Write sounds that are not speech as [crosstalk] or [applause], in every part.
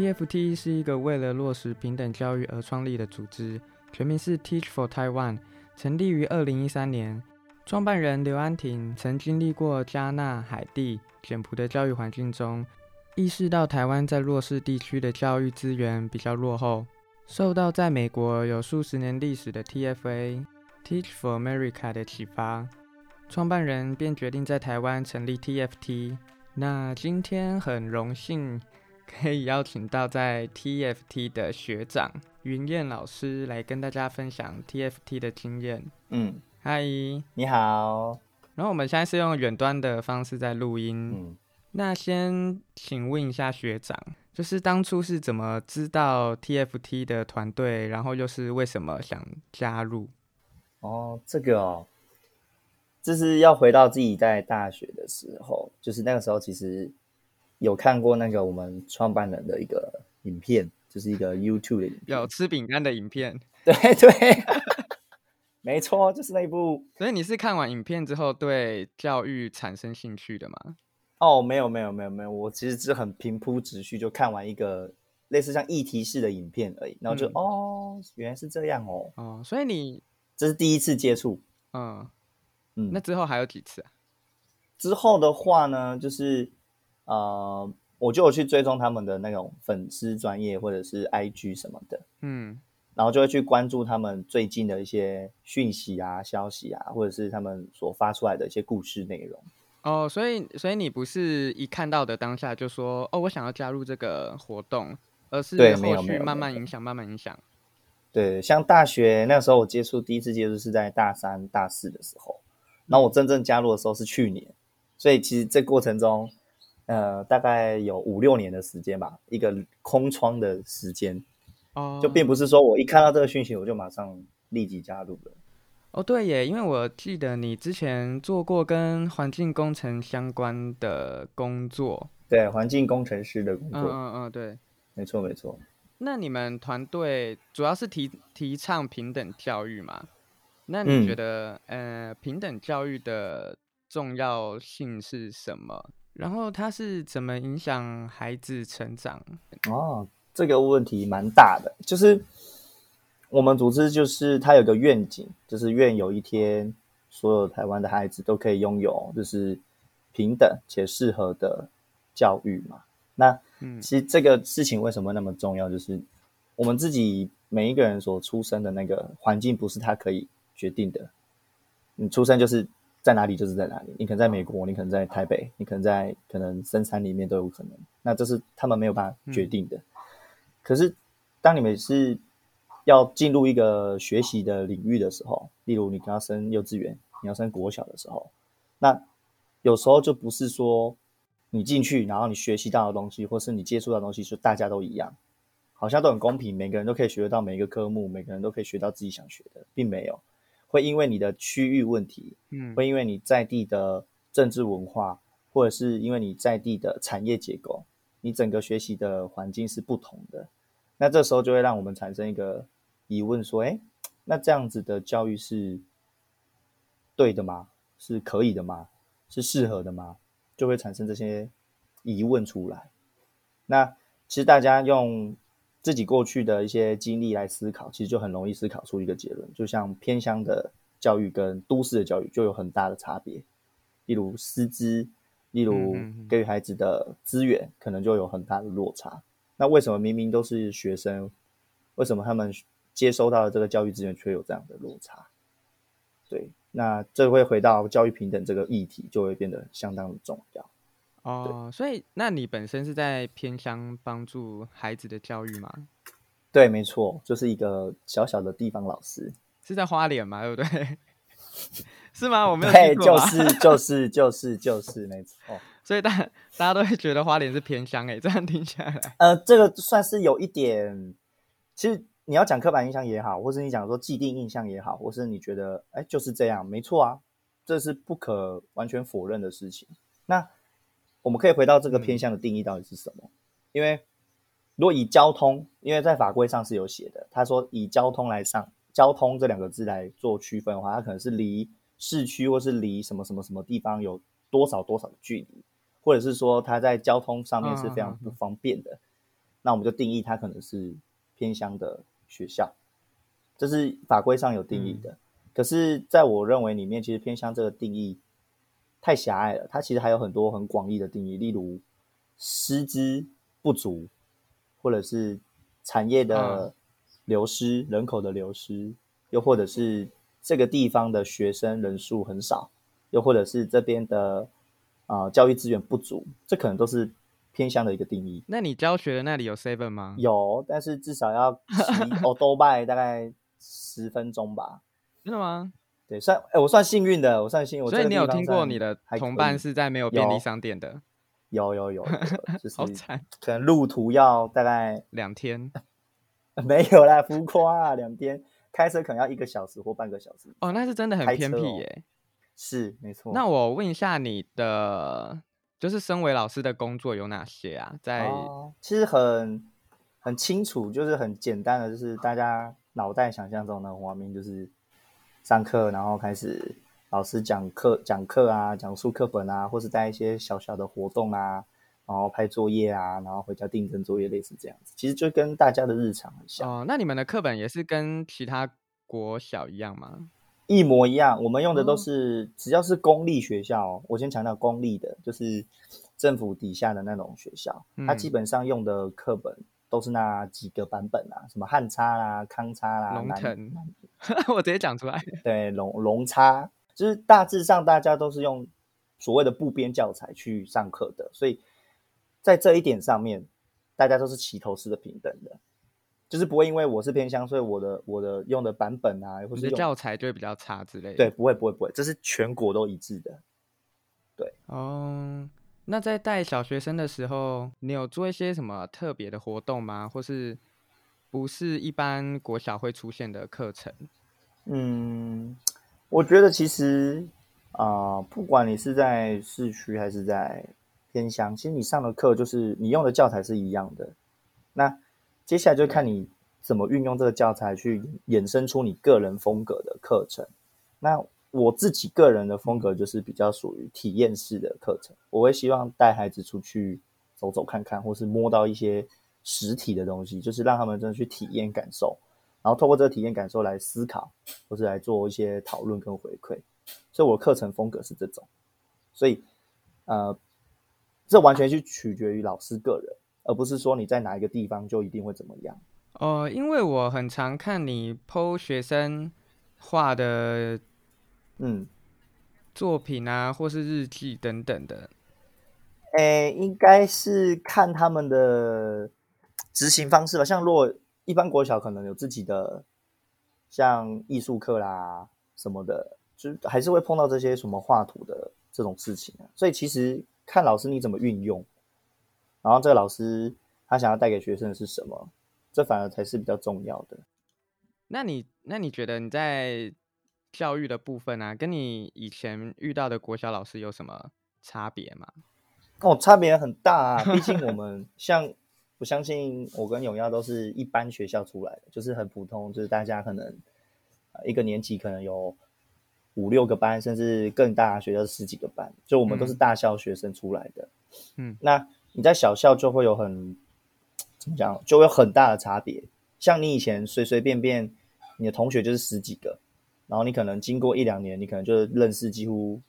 TFT 是一个为了落实平等教育而创立的组织，全名是 Teach for Taiwan，成立于二零一三年。创办人刘安婷曾经历过加纳、海地、简朴的教育环境中，意识到台湾在弱势地区的教育资源比较落后，受到在美国有数十年历史的 TFA Teach for America 的启发，创办人便决定在台湾成立 TFT。那今天很荣幸可以邀请到在 TFT 的学长云燕老师来跟大家分享 TFT 的经验。嗯，嗨，你好。然后我们现在是用远端的方式在录音。嗯，那先请问一下学长，就是当初是怎么知道 TFT 的团队，然后又是为什么想加入？哦，这个哦，这是要回到自己在大学的时候，就是那个时候其实有看过那个我们创办人的一个影片，就是一个 YouTube 的影片，有吃饼干的影片。[laughs] 对对，没错，就是那一部。所以你是看完影片之后对教育产生兴趣的吗？哦，没有没有没有没有，我其实是很平铺直叙，就看完一个类似像议题式的影片而已，然后就、嗯哦，原来是这样哦，哦，所以你这是第一次接触。嗯，嗯，那之后还有几次啊？之后的话呢，就是呃，我就有去追踪他们的那种粉丝专业或者是 IG 什么的，嗯然后就会去关注他们最近的一些讯息啊、消息啊，或者是他们所发出来的一些故事内容。哦，所以所以你不是一看到的当下就说哦，我想要加入这个活动，而是对没有后续慢慢影响，慢慢影响。对，像大学那时候我接触第一次接触是在大三、大四的时候，然后我真正加入的时候是去年，所以其实这过程中，呃，大概有五六年的时间吧，一个空窗的时间，哦，就并不是说我一看到这个讯息我就马上立即加入了。哦，对耶，因为我记得你之前做过跟环境工程相关的工作。对，环境工程师的工嗯作，嗯嗯，对。没错没错。那你们团队主要是提提倡平等教育嘛？那嗯你觉得，呃，平等教育的重要性是什么？然后它是怎么影响孩子成长？哦，这个问题蛮大的，就是我们组织就是它有个愿景，就是愿有一天所有台湾的孩子都可以拥有就是平等且适合的教育嘛。那嗯其实这个事情为什么那么重要？就是我们自己每一个人所出生的那个环境不是他可以决定的，你出生就是在哪里就是在哪里，你可能在美国，你可能在台北，你可能在可能深山里面都有可能，那这是他们没有办法决定的。可是当你们是要进入一个学习的领域的时候，例如你要升幼稚园，你要升国小的时候，那有时候就不是说你进去，然后你学习到的东西，或是你接触到的东西，就大家都一样，好像都很公平，每个人都可以学得到每一个科目，每个人都可以学到自己想学的，并没有。会因为你的区域问题，嗯会因为你在地的政治文化，或者是因为你在地的产业结构，你整个学习的环境是不同的。那这时候就会让我们产生一个疑问：说，哎，那这样子的教育是对的吗？是可以的吗？是适合的吗？就会产生这些疑问出来。那其实大家用自己过去的一些经历来思考，其实就很容易思考出一个结论。就像偏乡的教育跟都市的教育就有很大的差别，例如师资，例如给予孩子的资源，可能就有很大的落差。那为什么明明都是学生，为什么他们接收到的这个教育资源却有这样的落差？对，那这会回到教育平等这个议题，就会变得相当的重要。哦，所以那你本身是在偏乡帮助孩子的教育吗？对，没错，就是一个小小的地方老师。是在花莲嘛？[laughs] 对不对？[laughs] 是吗？我没有对，就去过吧是 [laughs] 就是就是就是没错。所以大大家都会觉得花莲是偏乡诶，这样听下来，呃，这个算是有一点，其实你要讲刻板印象也好，或是你讲说既定印象也好，或是你觉得哎就是这样，没错啊，这是不可完全否认的事情。那我们可以回到这个偏向的定义到底是什么？因为如果以交通，因为在法规上是有写的，他说以交通来上交通这两个字来做区分的话，它可能是离市区或是离什么什么什么地方有多少多少的距离，或者是说它在交通上面是非常不方便的。那我们就定义它可能是偏乡的学校，这是法规上有定义的。可是，在我认为里面，其实偏乡这个定义太狭隘了，它其实还有很多很广义的定义，例如师资不足，或者是产业的流失、人口的流失，又或者是这个地方的学生人数很少，又或者是这边的啊教育资源不足，这可能都是偏向的一个定义。那你教学的那里有 seven 吗？有，但是至少要骑欧多拜大概十分钟吧。真的吗？对，算哎，我算幸运的，我算幸运。所以你有听过你的同伴是在没有便利商店的？[laughs] 有有有，就 [laughs] 是好惨，可能路途要大概两天，[laughs] 没有啦，浮夸啊，两天开车可能要一个小时或半个小时。哦，那是真的很偏僻耶。是，没错。那我问一下你的，就是身为老师的工作有哪些啊？在其实很很清楚，就是很简单的，就是大家脑袋想象中的画面，就是。上课，然后开始老师讲课讲课啊，讲述课本啊，或是带一些小小的活动啊，然后拍作业啊，然后回家订正作业，类似这样子。其实就跟大家的日常很像。哦，那你们的课本也是跟其他国小一样吗？一模一样。我们用的都是只要是公立学校，我先强调公立的，就是政府底下的那种学校，它基本上用的课本。都是那几个版本啊，什么汉差啦、康差啦、龙腾，[laughs] 我直接讲出来。对，龙龙差，就是大致上大家都是用所谓的部编教材去上课的，所以在这一点上面，大家都是齐头式的平等的，就是不会因为我是偏乡，所以我的我的用的版本啊，或是教材就会比较差之类的。对，不会不会不会，这是全国都一致的。对，哦。那在带小学生的时候，你有做一些什么特别的活动吗？或是不是一般国小会出现的课程？嗯，我觉得其实啊，不管你是在市区还是在偏乡，其实你上的课就是你用的教材是一样的。那接下来就看你怎么运用这个教材去衍生出你个人风格的课程。那我自己个人的风格就是比较属于体验式的课程，我会希望带孩子出去走走看看，或是摸到一些实体的东西，就是让他们真的去体验感受，然后透过这个体验感受来思考，或是来做一些讨论跟回馈。所以我课程风格是这种，所以呃，这完全是取决于老师个人，而不是说你在哪一个地方就一定会怎么样。哦，因为我很常看你 PO 学生画的。嗯，作品啊，或是日记等等的，诶，应该是看他们的执行方式吧。像如果一般国小可能有自己的，像艺术课啦什么的，就还是会碰到这些什么画图的这种事情啊。所以其实看老师你怎么运用，然后这个老师他想要带给学生的是什么，这反而才是比较重要的。那你那你觉得你在？教育的部分啊，跟你以前遇到的国小老师有什么差别吗？哦，差别很大啊！毕竟我们 [laughs] 像，我相信我跟永耀都是一般学校出来的，就是很普通，就是大家可能一个年级可能有五六个班，甚至更大学校十几个班，就我们都是大校学生出来的。嗯，那你在小校就会有很怎么讲，就会有很大的差别。像你以前随随便便，你的同学就是十几个。然后你可能经过一两年，你可能就认识几乎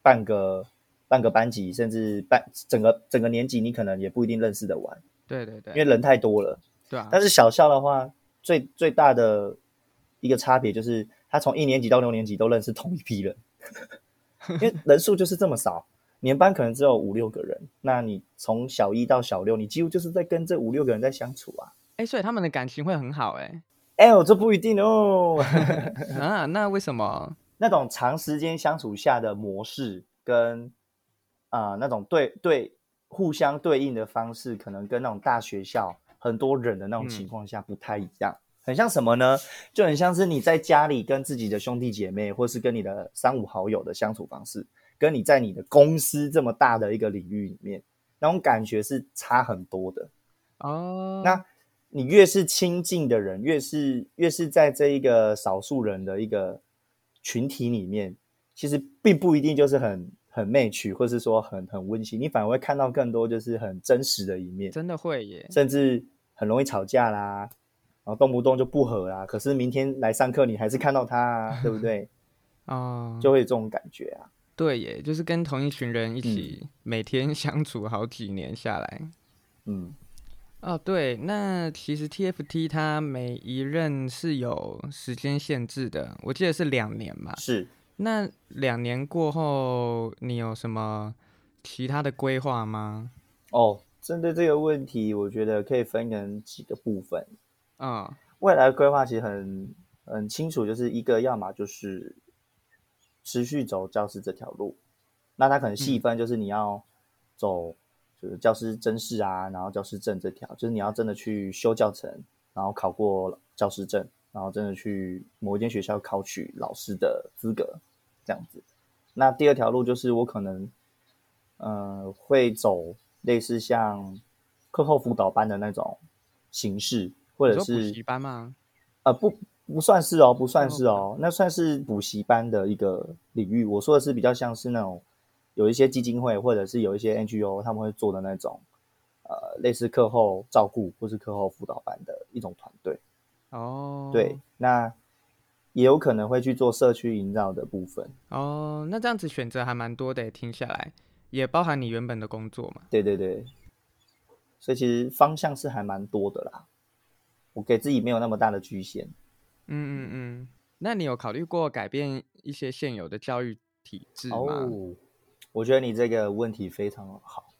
半个半个班级，甚至半整个整个年级，你可能也不一定认识的完。对对对，因为人太多了。对啊。但是小校的话，最最大的一个差别就是，他从一年级到六年级都认识同一批人，[laughs] 因为人数就是这么少，年班可能只有五六个人，那你从小一到小六，你几乎就是在跟这五六个人在相处啊。哎，所以他们的感情会很好哎。哎，我这不一定哦。[laughs] 啊，那为什么 [laughs] 那种长时间相处下的模式跟啊那种对对互相对应的方式，可能跟那种大学校很多人的那种情况下不太一样。很像什么呢？就很像是你在家里跟自己的兄弟姐妹，或是跟你的三五好友的相处方式，跟你在你的公司这么大的一个领域里面，那种感觉是差很多的。哦，那。你越是亲近的人，越是越是在这一个少数人的一个群体里面，其实并不一定就是很很媚曲，或是说很很温馨，你反而会看到更多就是很真实的一面，真的会耶，甚至很容易吵架啦，然后动不动就不和啦。可是明天来上课，你还是看到他啊，对不 [laughs] 对？哦，就会有这种感觉啊。对耶，就是跟同一群人一起每天 [laughs] 相处好几年下来，嗯，哦，对，那其实 TFT 它每一任是有时间限制的，我记得是两年嘛。是。那两年过后，你有什么其他的规划吗？哦，针对这个问题，我觉得可以分成几个部分。嗯，未来规划其实很很清楚，就是一个要么就是持续走教师这条路，那它可能细分，就是你要走就是教师真试啊，然后教师证这条，就是你要真的去修教程，然后考过教师证，然后真的去某一间学校考取老师的资格。这样子，那第二条路就是我可能，呃，会走类似像课后辅导班的那种形式，或者是补习班吗？呃，不，不算是哦，不算是哦，那算是补习班的一个领域。我说的是比较像是那种有一些基金会或者是有一些 NGO 他们会做的那种，呃，类似课后照顾或是课后辅导班的一种团队。哦，对，那。也有可能会去做社区营造的部分哦，那这样子选择还蛮多的，听下来也包含你原本的工作嘛？对对对，所以其实方向是还蛮多的啦。我给自己没有那么大的局限。嗯嗯嗯，那你有考虑过改变一些现有的教育体制吗？哦，我觉得你这个问题非常好。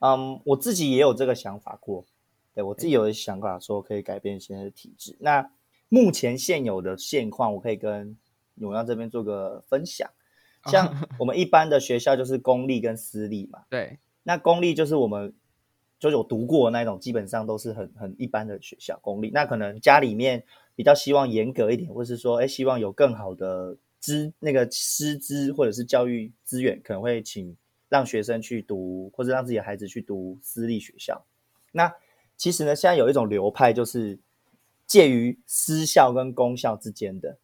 嗯，我自己也有这个想法过，对我自己有想法说可以改变现在的体制。那目前现有的现况，我可以跟永耀这边做个分享。像我们一般的学校就是公立跟私立嘛。对。那公立就是我们就有读过那种，基本上都是很很一般的学校。公立那可能家里面比较希望严格一点，或是说，哎，希望有更好的资那个师资或者是教育资源，可能会请让学生去读，或者让自己的孩子去读私立学校。那其实呢，现在有一种流派就是。介于私校跟公校之间的，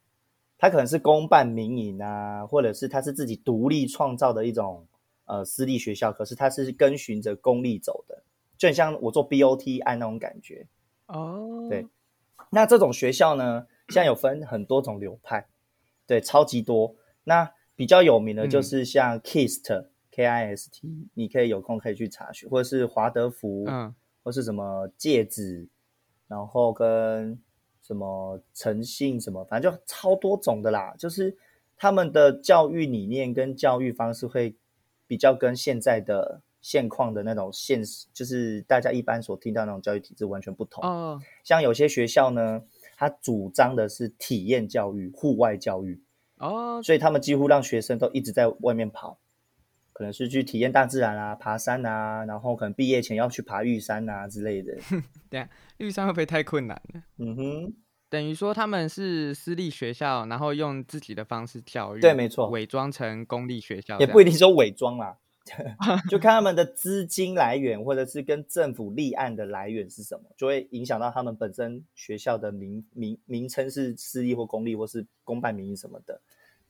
它可能是公办民营啊，或者是它是自己独立创造的一种呃私立学校，可是它是跟循着公立走的，就很像我做 BOT 按那种感觉哦。对，那这种学校呢，现在有分很多种流派，对，超级多。那比较有名的就是像 KIST K I S T，你可以有空可以去查询，或者是华德福，嗯，或是什么戒指。然后跟什么诚信什么，反正就超多种的啦。就是他们的教育理念跟教育方式会比较跟现在的现况的那种现实，就是大家一般所听到那种教育体制完全不同。哦，像有些学校呢，他主张的是体验教育、户外教育。哦，所以他们几乎让学生都一直在外面跑。可能是去体验大自然啊，爬山啊，然后可能毕业前要去爬玉山啊之类的。[laughs] 对啊，玉山会不会太困难了？嗯哼，等于说他们是私立学校，然后用自己的方式教育。对，没错，伪装成公立学校，也不一定说伪装啦，[laughs] [laughs] 就看他们的资金来源，或者是跟政府立案的来源是什么，就会影响到他们本身学校的名名名称是私立或公立，或是公办民营什么的。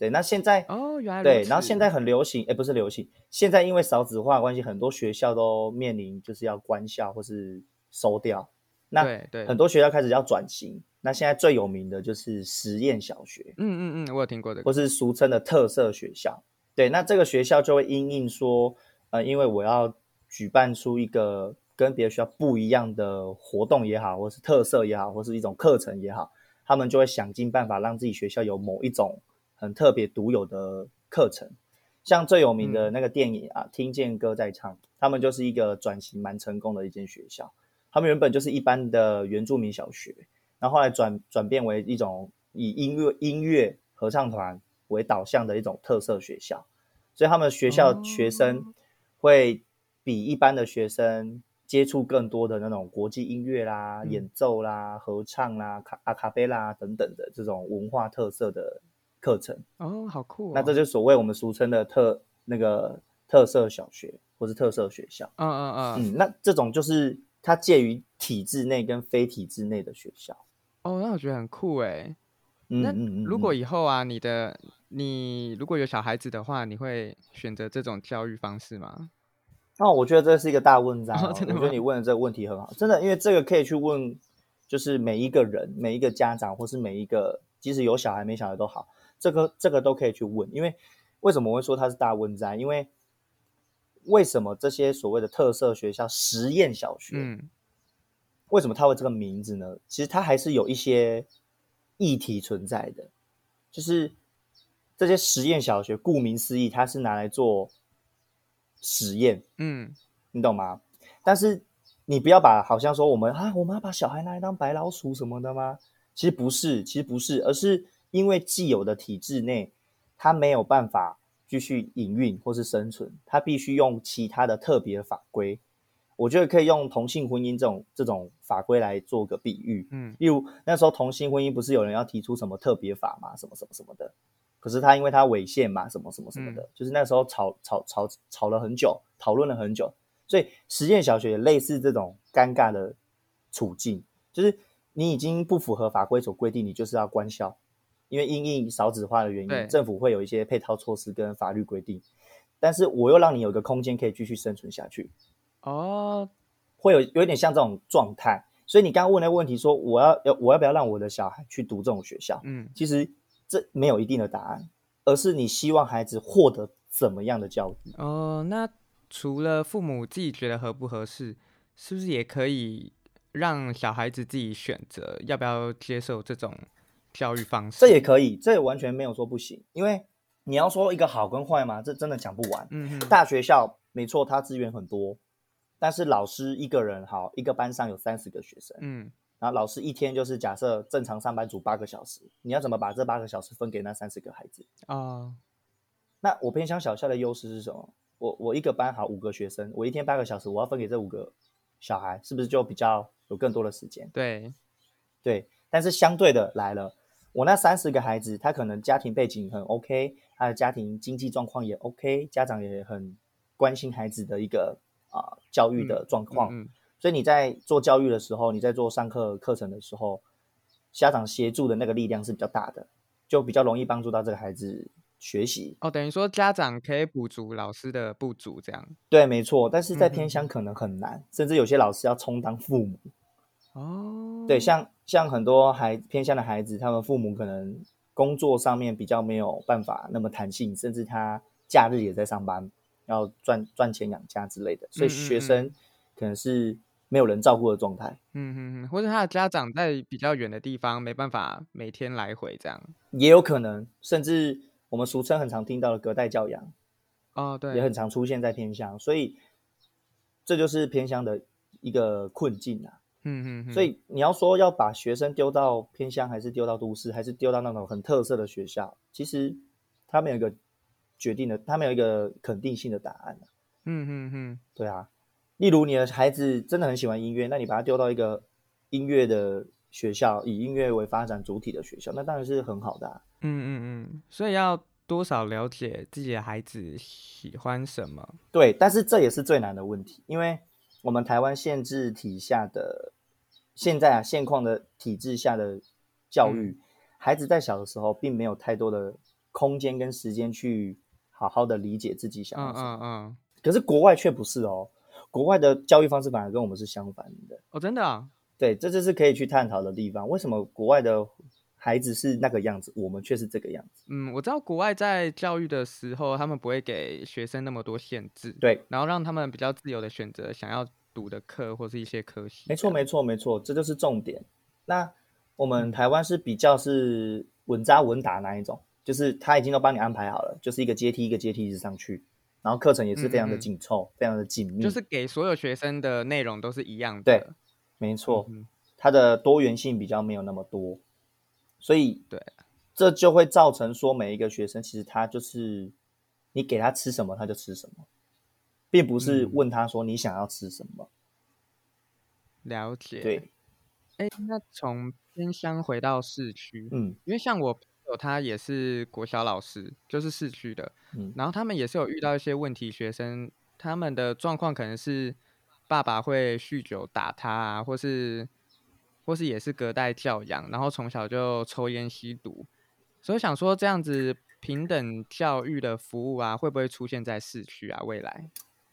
对，那现在哦，原来对，然后现在很流行，哎，不是流行，现在因为少子化关系，很多学校都面临就是要关校或是收掉。那对对，很多学校开始要转型。那现在最有名的就是实验小学，嗯嗯嗯，我有听过的，或是俗称的特色学校。对，那这个学校就会因应说，呃，因为我要举办出一个跟别的学校不一样的活动也好，或是特色也好，或是一种课程也好，他们就会想尽办法让自己学校有某一种。很特别独有的课程，像最有名的那个电影啊，《听见歌在唱》，他们就是一个转型蛮成功的一间学校。他们原本就是一般的原住民小学，然后后来转转变为一种以音乐音乐合唱团为导向的一种特色学校。所以他们学校学生会比一般的学生接触更多的那种国际音乐啦、演奏啦、合唱啦、卡阿卡贝拉等等的这种文化特色的。课程哦，好酷！那这就所谓我们俗称的特那个特色小学或是特色学校。嗯嗯嗯嗯，那这种就是它介于体制内跟非体制内的学校。哦，那我觉得很酷哎。那如果以后啊，你的你如果有小孩子的话，你会选择这种教育方式吗？哦，我觉得这是一个大问章、我觉得你问的这个问题很好，真的，因为这个可以去问，就是每一个人、每一个家长，或是每一个即使有小孩没小孩都好，这个这个都可以去问。因为为什么我会说它是大问章？因为为什么这些所谓的特色学校、实验小学，嗯为什么它会这个名字呢？其实它还是有一些议题存在的，就是这些实验小学，顾名思义，它是拿来做实验，嗯你懂吗？但是你不要把好像说我们啊，我们要把小孩拿来当白老鼠什么的吗？其实不是，其实不是，而是因为既有的体制内，它没有办法继续营运或是生存，它必须用其他的特别法规。我觉得可以用同性婚姻这种这种法规来做个比喻，嗯。例如那时候同性婚姻不是有人要提出什么特别法嘛，什么什么什么的，可是他因为他违宪嘛，什么什么什么的，就是那时候吵吵吵吵了很久，讨论了很久，所以实验小学也类似这种尴尬的处境，就是你已经不符合法规所规定，你就是要关校，因为因应少子化的原因，政府会有一些配套措施跟法律规定，但是我又让你有一个空间可以继续生存下去，哦会有有点像这种状态。所以你刚刚问的问题说，我要要我要不要让我的小孩去读这种学校？嗯其实这没有一定的答案，而是你希望孩子获得怎么样的教育。哦，那除了父母自己觉得合不合适，是不是也可以让小孩子自己选择要不要接受这种教育方式？这也可以，这也完全没有说不行，因为你要说一个好跟坏嘛，这真的讲不完。嗯哼大学校没错，它资源很多，但是老师一个人好，一个班上有三十个学生，嗯然后老师一天就是假设正常上班族八个小时，你要怎么把这八个小时分给那三十个孩子？哦那我偏向小校的优势是什么？我我一个班好五个学生，我一天八个小时，我要分给这五个小孩，是不是就比较有更多的时间？对对，但是相对的来了，我那三十个孩子，他可能家庭背景很 OK，他的家庭经济状况也 OK，家长也很关心孩子的一个啊、教育的状况，嗯嗯所以你在做教育的时候，你在做上课课程的时候，家长协助的那个力量是比较大的，就比较容易帮助到这个孩子学习。哦，等于说家长可以补足老师的不足，这样对，没错，但是在偏乡可能很难，甚至有些老师要充当父母。哦，对，像像很多孩偏乡的孩子，他们父母可能工作上面比较没有办法那么弹性，甚至他假日也在上班，要赚赚钱养家之类的，所以学生可能是没有人照顾的状态，嗯嗯嗯，或者他的家长在比较远的地方，没办法每天来回这样。也有可能，甚至我们俗称很常听到的隔代教养，哦，对，也很常出现在偏乡，所以这就是偏乡的一个困境啊。嗯哼哼，所以你要说要把学生丢到偏乡，还是丢到都市，还是丢到那种很特色的学校，其实他们有一个决定的，他们有一个肯定性的答案、啊、嗯哼哼，对啊，例如你的孩子真的很喜欢音乐，那你把他丢到一个音乐的学校，以音乐为发展主体的学校，那当然是很好的、啊。嗯嗯嗯，所以要多少了解自己的孩子喜欢什么。对，但是这也是最难的问题，因为我们台湾限制体下的现在啊现况的体制下的教育，孩子在小的时候并没有太多的空间跟时间去好好的理解自己想要嗯什么。嗯嗯，可是国外却不是哦，国外的教育方式反而跟我们是相反的。哦，真的啊，对，这就是可以去探讨的地方。为什么国外的孩子是那个样子，我们却是这个样子？嗯，我知道国外在教育的时候，他们不会给学生那么多限制，对，然后让他们比较自由的选择想要读的课或是一些科系。没错，没错，没错，这就是重点。那我们台湾是比较是稳扎稳打那一种，就是他已经都帮你安排好了，就是一个阶梯一个阶梯一直上去，然后课程也是非常的嗯嗯嗯紧凑，非常的紧密。就是给所有学生的内容都是一样的。对没错，嗯它的多元性比较没有那么多，所以对，这就会造成说每一个学生其实他就是你给他吃什么他就吃什么，并不是嗯。问他说你想要吃什么。了解。对，哎，那从偏乡回到市区，嗯。因为像我朋友他也是国小老师，就是市区的，嗯。然后他们也是有遇到一些问题学生，他们的状况可能是爸爸会酗酒打他啊，或是或是也是隔代教养，然后从小就抽烟吸毒，所以想说这样子平等教育的服务啊，会不会出现在市区啊？未来？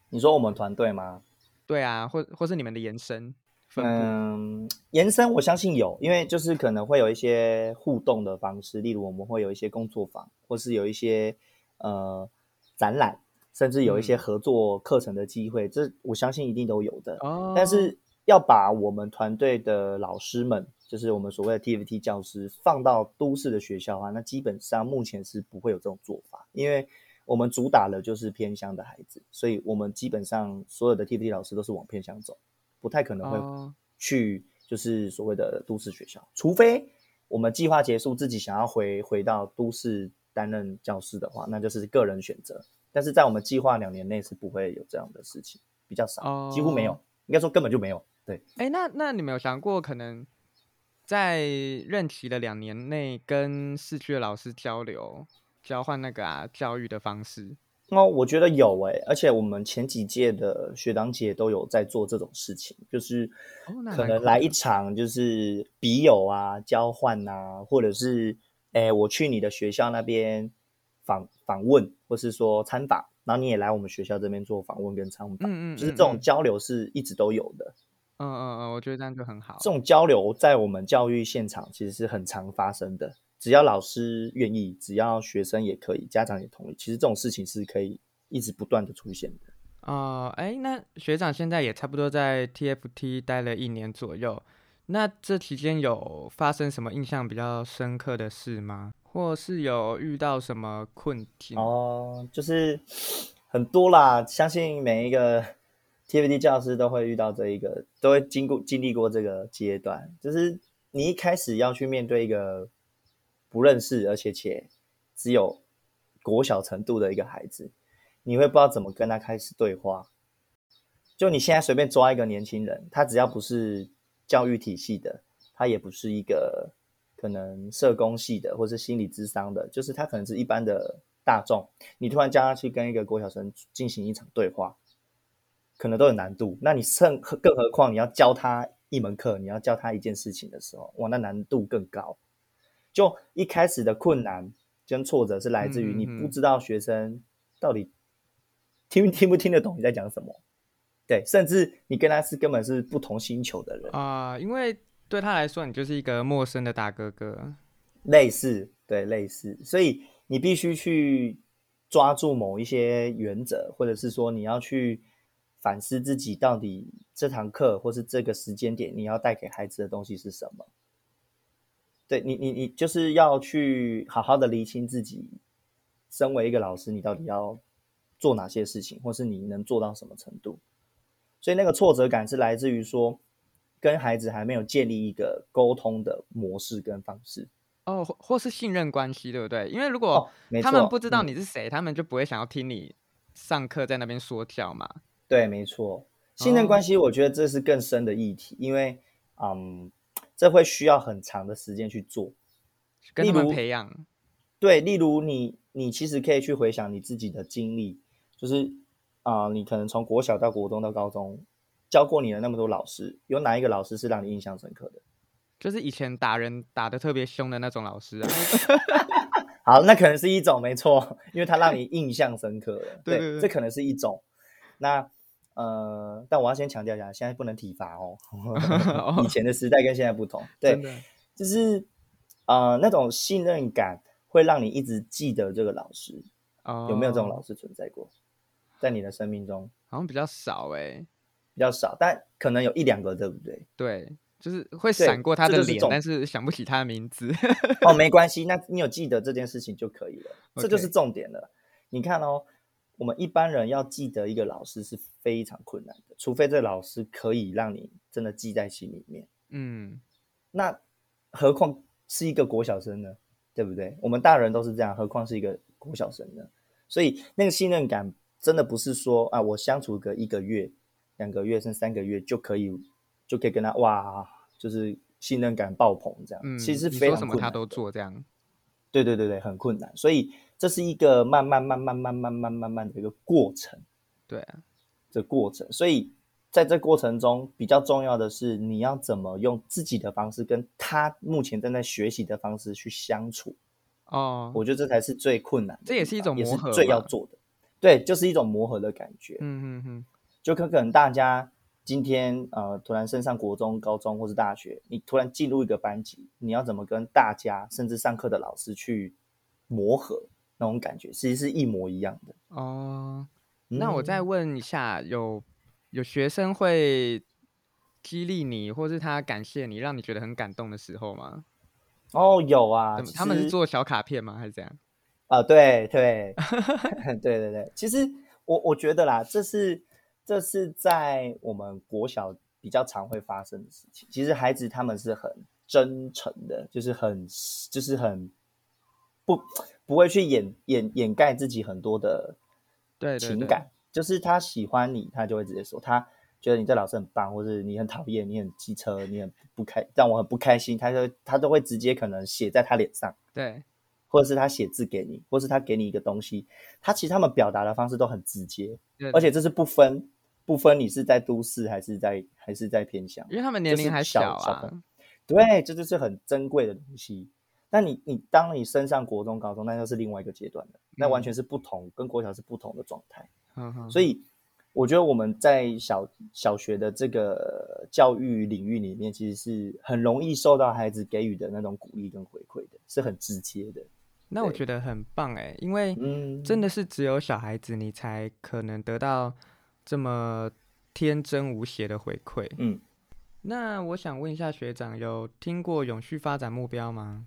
你说我们团队吗？对啊，或或是你们的延伸？嗯，延伸我相信有，因为就是可能会有一些互动的方式，例如我们会有一些工作坊，或是有一些呃展览，甚至有一些合作课程的机会，这我相信一定都有的。哦，但是要把我们团队的老师们，就是我们所谓的 TFT 教师，放到都市的学校啊，那基本上目前是不会有这种做法，因为我们主打的就是偏乡的孩子，所以我们基本上所有的 TFT 老师都是往偏乡走。不太可能会去，就是所谓的都市学校，除非我们计划结束，自己想要回回到都市担任教师的话，那就是个人选择。但是在我们计划两年内是不会有这样的事情，比较少，几乎没有，应该说根本就没有。对，哎，那那你们有想过，可能在任期的两年内跟市区的老师交流、交换那个啊教育的方式？哦，我觉得有诶，而且我们前几届的学长姐都有在做这种事情，就是可能来一场就是笔友啊交换啊，或者是哎我去你的学校那边访访问，或是说参访，然后你也来我们学校这边做访问跟参访，嗯嗯，就是这种交流是一直都有的。嗯嗯嗯，我觉得这样就很好。这种交流在我们教育现场其实是很常发生的。只要老师愿意，只要学生也可以，家长也同意，其实这种事情是可以一直不断的出现的。哦，哎，那学长现在也差不多在 TFT 待了一年左右，那这期间有发生什么印象比较深刻的事吗？或是有遇到什么困境？哦，就是很多啦，相信每一个 T.V.T 教师都会遇到这一个，都会经过经历过这个阶段，就是你一开始要去面对一个。不认识，而且且只有国小程度的一个孩子，你会不知道怎么跟他开始对话。就你现在随便抓一个年轻人，他只要不是教育体系的，他也不是一个可能社工系的，或是心理智商的，就是他可能是一般的大众。你突然叫他去跟一个国小生进行一场对话，可能都有难度。那你甚更何况你要教他一门课，你要教他一件事情的时候，哇，那难度更高。就一开始的困难跟挫折是来自于你不知道学生到底听 [laughs] 听不听得懂你在讲什么，对，甚至你跟他是根本是不同星球的人。啊，因为对他来说你就是一个陌生的大哥哥，类似对类似，所以你必须去抓住某一些原则，或者是说你要去反思自己到底这堂课或是这个时间点你要带给孩子的东西是什么。对你，你你就是要去好好的厘清自己，身为一个老师，你到底要做哪些事情，或是你能做到什么程度？所以那个挫折感是来自于说，跟孩子还没有建立一个沟通的模式跟方式哦，或或是信任关系，对不对？因为如果他们不知道你是谁，他们就不会想要听你上课在那边说教嘛。对，没错，信任关系，我觉得这是更深的议题，因为嗯。这会需要很长的时间去做，例如培养，对，例如你，你其实可以去回想你自己的经历，就是啊，你可能从国小到国中到高中，教过你的那么多老师，有哪一个老师是让你印象深刻的？就是以前打人打的特别凶的那种老师啊。[laughs] 好，那可能是一种，没错，因为他让你印象深刻了。[laughs] 对，这可能是一种。那。呃，但我要先强调一下，现在不能体罚哦。[laughs] 以前的时代跟现在不同，对，就是呃那种信任感会让你一直记得这个老师。有没有这种老师存在过？在你的生命中，好像比较少哎，比较少，但可能有一两个，对不对？对，就是会闪过他的脸，但是想不起他的名字。哦，[laughs] 没关系，那你有记得这件事情就可以了，这就是重点了。你看哦。我们一般人要记得一个老师是非常困难的，除非这老师可以让你真的记在心里面。嗯，那何况是一个国小生呢？对不对？我们大人都是这样，何况是一个国小生呢？所以那个信任感真的不是说啊，我相处个一个月、两个月甚至三个月就可以就可以跟他哇，就是信任感爆棚这样。嗯，其实非常什么他都做这样。对对对对，很困难，所以。这是一个慢慢、慢慢、慢慢、慢慢、慢的一个过程，对，这过程。所以在这过程中，比较重要的是你要怎么用自己的方式跟他目前正在学习的方式去相处。哦，我觉得这才是最困难的，这也是一种磨合也是最要做的。对，就是一种磨合的感觉。嗯嗯嗯，就可可能大家今天呃突然升上国中、高中或是大学，你突然进入一个班级，你要怎么跟大家甚至上课的老师去磨合，那种感觉其实是一模一样的。哦，那我再嗯问一下，有有学生会激励你，或是他感谢你，让你觉得很感动的时候吗？哦有啊，他们是做小卡片吗？还是怎样？啊，对对 [laughs] 对对对，其实我我觉得啦，这是这是在我们国小比较常会发生的事情。其实孩子他们是很真诚的，就是很就是很不不会去掩掩掩盖自己很多的对对对。情感，就是他喜欢你，他就会直接说他。觉得你这老师很棒，或者你很讨厌，你很机车，你很不开，让我很不开心，他就他都会直接可能写在他脸上，对，或者是他写字给你，或是他给你一个东西，他其实他们表达的方式都很直接，而且这是不分不分你是在都市还是在还是在偏乡，因为他们年龄还小小小朋啊，对，这就是很珍贵的东西。那你你当你升上国中、高中，那又是另外一个阶段了，那完全是不同，跟国小是不同的状态。嗯哼，所以我觉得我们在小小学的这个教育领域里面，其实是很容易受到孩子给予的那种鼓励跟回馈的，是很直接的。那我对觉得很棒哎，因为嗯，真的是只有小孩子，你才可能得到这么天真无邪的回馈。嗯，那我想问一下学长，有听过永续发展目标吗？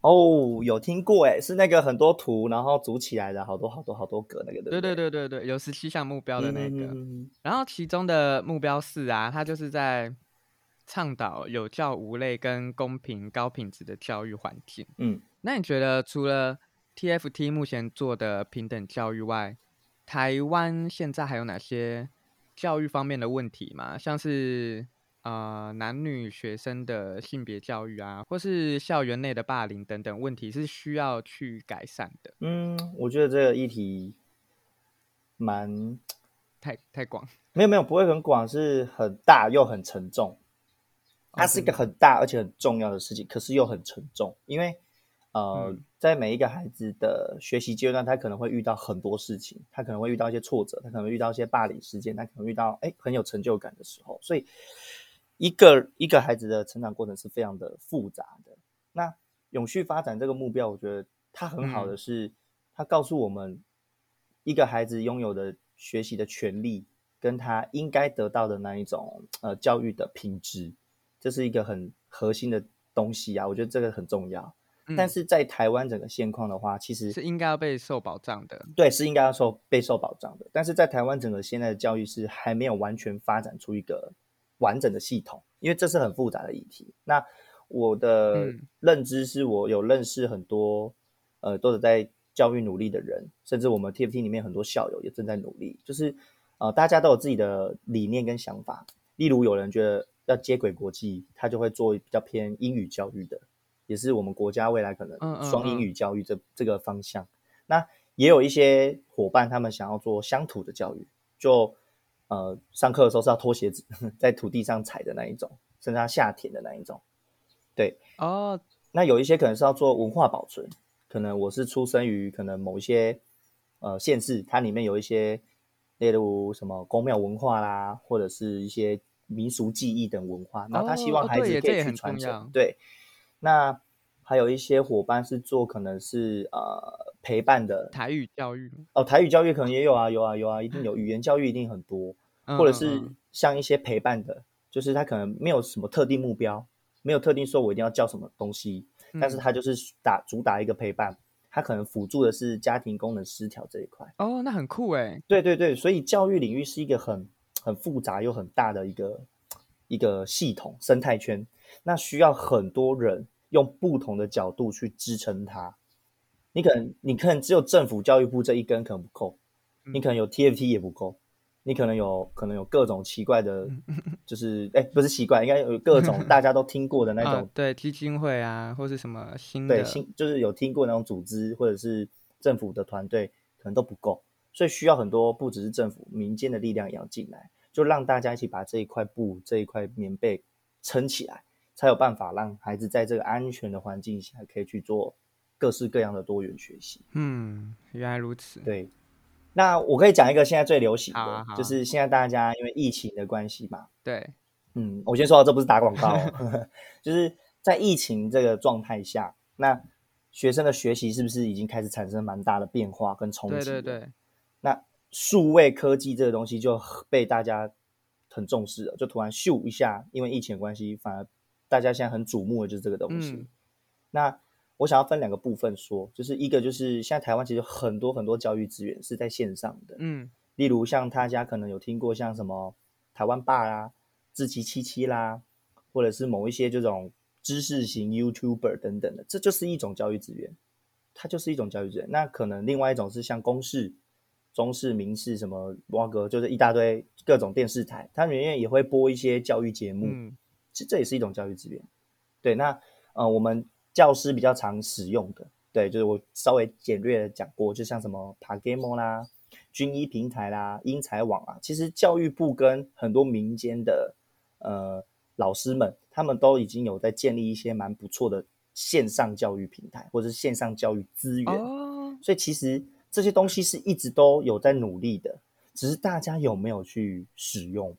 哦，有听过哎，是那个很多图，然后组起来的好多好多好多格那个，对对不对对对对对，有十七项目标的那个。嗯然后其中的目标四啊，它就是在倡导有教无类跟公平高品质的教育环境。嗯，那你觉得除了 TFT 目前做的平等教育外，台湾现在还有哪些教育方面的问题吗？像是呃男女学生的性别教育啊，或是校园内的霸凌等等问题，是需要去改善的？嗯，我觉得这个议题蛮 [tsk] 太太广，没有没有不会很广，是很大又很沉重。它是一个很大而且很重要的事情，可是又很沉重，因为呃，嗯在每一个孩子的学习阶段，他可能会遇到很多事情，他可能会遇到一些挫折，他可能遇到一些霸凌事件，他可能遇到哎很有成就感的时候，所以一个一个孩子的成长过程是非常的复杂的。那永续发展这个目标，我觉得它很好的是，它告诉我们一个孩子拥有的学习的权利，跟他应该得到的那一种呃教育的品质，这是一个很核心的东西啊。我觉得这个很重要。但嗯是在台湾整个现况的话，其实是应该要被受保障的。对是应该要受备受保障的。但是在台湾整个现在的教育是还没有完全发展出一个完整的系统，因为这是很复杂的议题。那我的嗯认知是我有认识很多呃都是在教育努力的人，甚至我们 TFT 里面很多校友也正在努力，就是呃大家都有自己的理念跟想法。例如有人觉得要接轨国际，他就会做比较偏英语教育的，也是我们国家未来可能双英嗯语教育这这个方向。那也有一些伙伴，他们想要做乡土的教育，就呃上课的时候是要脱鞋子，[laughs] 在土地上踩的那一种，甚至他下田的那一种。对，哦，那有一些可能是要做文化保存，可能我是出生于可能某一些呃县市，它里面有一些，例如什么宫庙文化啦，或者是一些民俗技艺等文化，然后他希望孩子可以去传承。对，那还有一些伙伴是做可能是呃陪伴的台语教育，哦，台语教育可能也有啊，有啊有啊，一定有，语言教育一定很多。或者是嗯。像一些陪伴的，就是他可能没有什么特定目标，没有特定说我一定要教什么东西，但是嗯。他就是打主打一个陪伴，他可能辅助的是家庭功能失调这一块。哦，那很酷哎，对对对，所以教育领域是一个很很复杂又很大的一个一个系统生态圈，那需要很多人用不同的角度去支撑它。你可能你可能只有政府教育部这一根可能不够，你可能有 TFT 也不够，你可能有可能有各种奇怪的，就是哎不是奇怪，应该有各种 [laughs] 大家都听过的那种，啊对基金会啊，或是什么新的，对新就是有听过那种组织或者是政府的团队可能都不够，所以需要很多不只是政府，民间的力量也要进来，就让大家一起把这一块布这一块棉被撑起来，才有办法让孩子在这个安全的环境下可以去做各式各样的多元学习。嗯，原来如此。对，那我可以讲一个现在最流行的，好啊好啊就是现在大家因为疫情的关系嘛，对，嗯，我先说，这不是打广告、哦，[laughs] 就是在疫情这个状态下，那学生的学习是不是已经开始产生蛮大的变化跟冲击？对对。对，那数位科技这个东西就被大家很重视了，就突然咻一下，因为疫情的关系，反而大家现在很瞩目的就是这个东西。嗯那我想要分两个部分说，就是一个就是现在台湾其实有很多很多教育资源是在线上的，嗯例如像大家可能有听过像什么台湾爸啦、自奇七七啦，或者是某一些这种知识型 YouTuber 等等的，这就是一种教育资源，它就是一种教育资源。那可能另外一种是像公视、中视、民视什么哇哥，就是一大堆各种电视台，它里面也会播一些教育节目，嗯其实这也是一种教育资源。对，那呃，我们教师比较常使用的，对，就是我稍微简略的讲过，就像什么 Pagamo 啦、军医平台啦、英才网啊，其实教育部跟很多民间的呃老师们，他们都已经有在建立一些蛮不错的线上教育平台，或者是线上教育资源。哦，所以其实这些东西是一直都有在努力的，只是大家有没有去使用？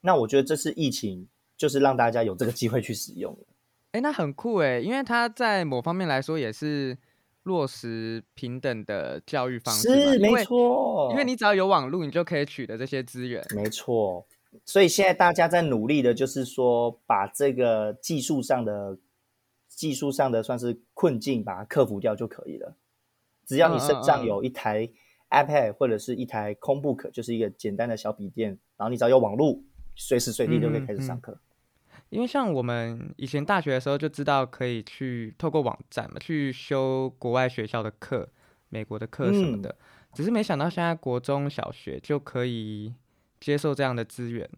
那我觉得这次疫情，就是让大家有这个机会去使用的。哎，那很酷哎，因为它在某方面来说也是落实平等的教育方式嘛，是没错，因为你只要有网络，你就可以取得这些资源。没错，所以现在大家在努力的，就是说把这个技术上的技术上的算是困境，把它克服掉就可以了。只要你身上有一台 iPad 或者是一台 Chromebook，就是一个简单的小笔电，然后你只要有网络，随时随地都可以开始上课。因为像我们以前大学的时候就知道可以去透过网站嘛，去修国外学校的课、美国的课什么嗯。的，只是没想到现在国中小学就可以接受这样的资源。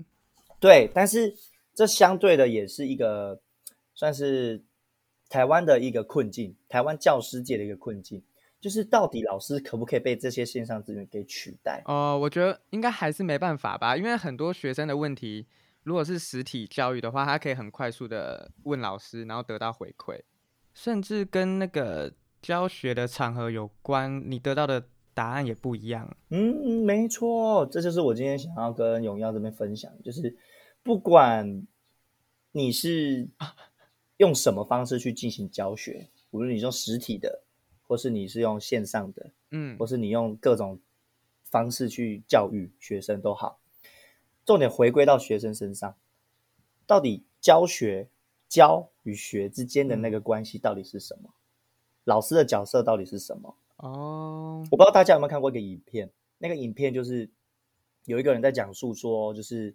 对，但是这相对的也是一个算是台湾的一个困境，台湾教师界的一个困境，就是到底老师可不可以被这些线上资源给取代？哦、我觉得应该还是没办法吧，因为很多学生的问题，如果是实体教育的话，他可以很快速的问老师，然后得到回馈，甚至跟那个教学的场合有关，你得到的答案也不一样。嗯，没错，这就是我今天想要跟荣耀这边分享，就是不管你是用什么方式去进行教学，无论你是用实体的，或是你是用线上的，嗯或是你用各种方式去教育学生都好，重点回归到学生身上，到底教学教与学之间的那个关系到底是什么？老师的角色到底是什么？哦，我不知道大家有没有看过一个影片，那个影片就是有一个人在讲述说，就是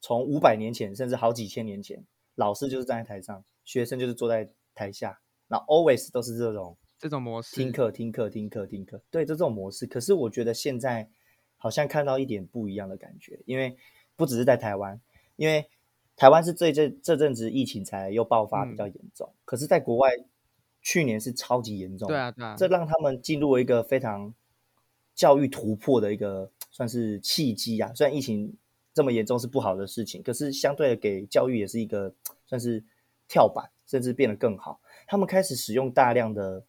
从五百年前甚至好几千年前，老师就是站在台上，学生就是坐在台下，那 always 都是这种这种模式听课、听课、听课、听课，对，就这种模式。可是我觉得现在好像看到一点不一样的感觉，因为不只是在台湾，因为台湾是这这这阵子疫情才又爆发比较严重，可是在国外去年是超级严重，对啊对啊，这让他们进入了一个非常教育突破的一个算是契机啊。虽然疫情这么严重是不好的事情，可是相对的给教育也是一个算是跳板，甚至变得更好。他们开始使用大量的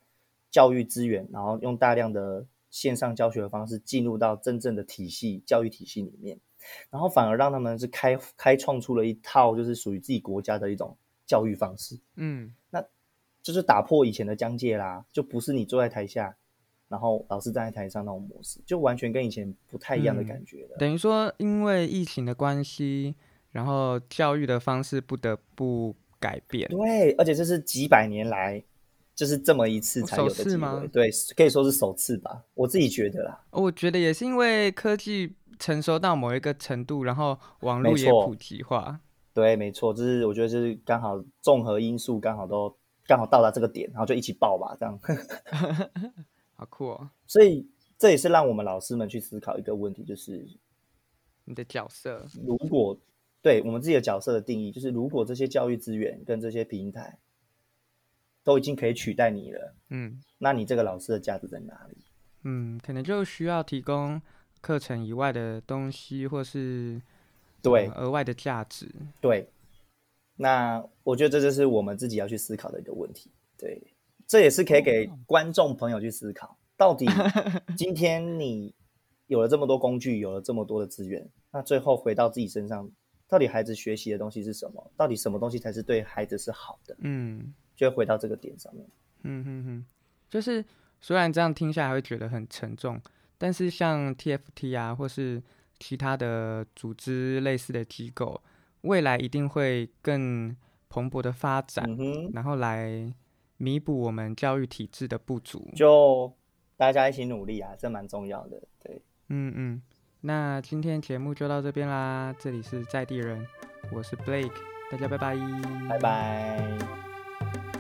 教育资源，然后用大量的线上教学的方式进入到真正的体系教育体系里面，然后反而让他们是开开创出了一套就是属于自己国家的一种教育方式。嗯，那就是打破以前的疆界啦，就不是你坐在台下，然后老师站在台上那种模式，就完全跟以前不太一样的感觉了。等于说因为疫情的关系，然后教育的方式不得不改变。对，而且这是几百年来就是这么一次才有的机会，对，可以说是首次吧，我自己觉得啦。我觉得也是因为科技成熟到某一个程度，然后网络也普及化。对，没错，就是我觉得就是刚好综合因素刚好都刚好到达这个点，然后就一起爆吧，这样。[laughs] 好酷哦！所以这也是让我们老师们去思考一个问题，就是你的角色，如果对我们自己的角色的定义，就是如果这些教育资源跟这些平台都已经可以取代你了，嗯那你这个老师的价值在哪里？嗯，可能就需要提供课程以外的东西，或是对呃额外的价值。对，那我觉得这就是我们自己要去思考的一个问题。对，这也是可以给观众朋友去思考，到底 [laughs] 今天你有了这么多工具，有了这么多的资源，那最后回到自己身上，到底孩子学习的东西是什么？到底什么东西才是对孩子是好的？嗯就会回到这个点上面。嗯哼哼，就是虽然这样听下来会觉得很沉重，但是像 TFT 啊，或是其他的组织类似的机构，未来一定会更蓬勃的发展，嗯，然后来弥补我们教育体制的不足。就大家一起努力啊，这蛮重要的。对，嗯嗯，那今天节目就到这边啦，这里是在地人，我是 Blake，大家拜拜，拜拜。thank you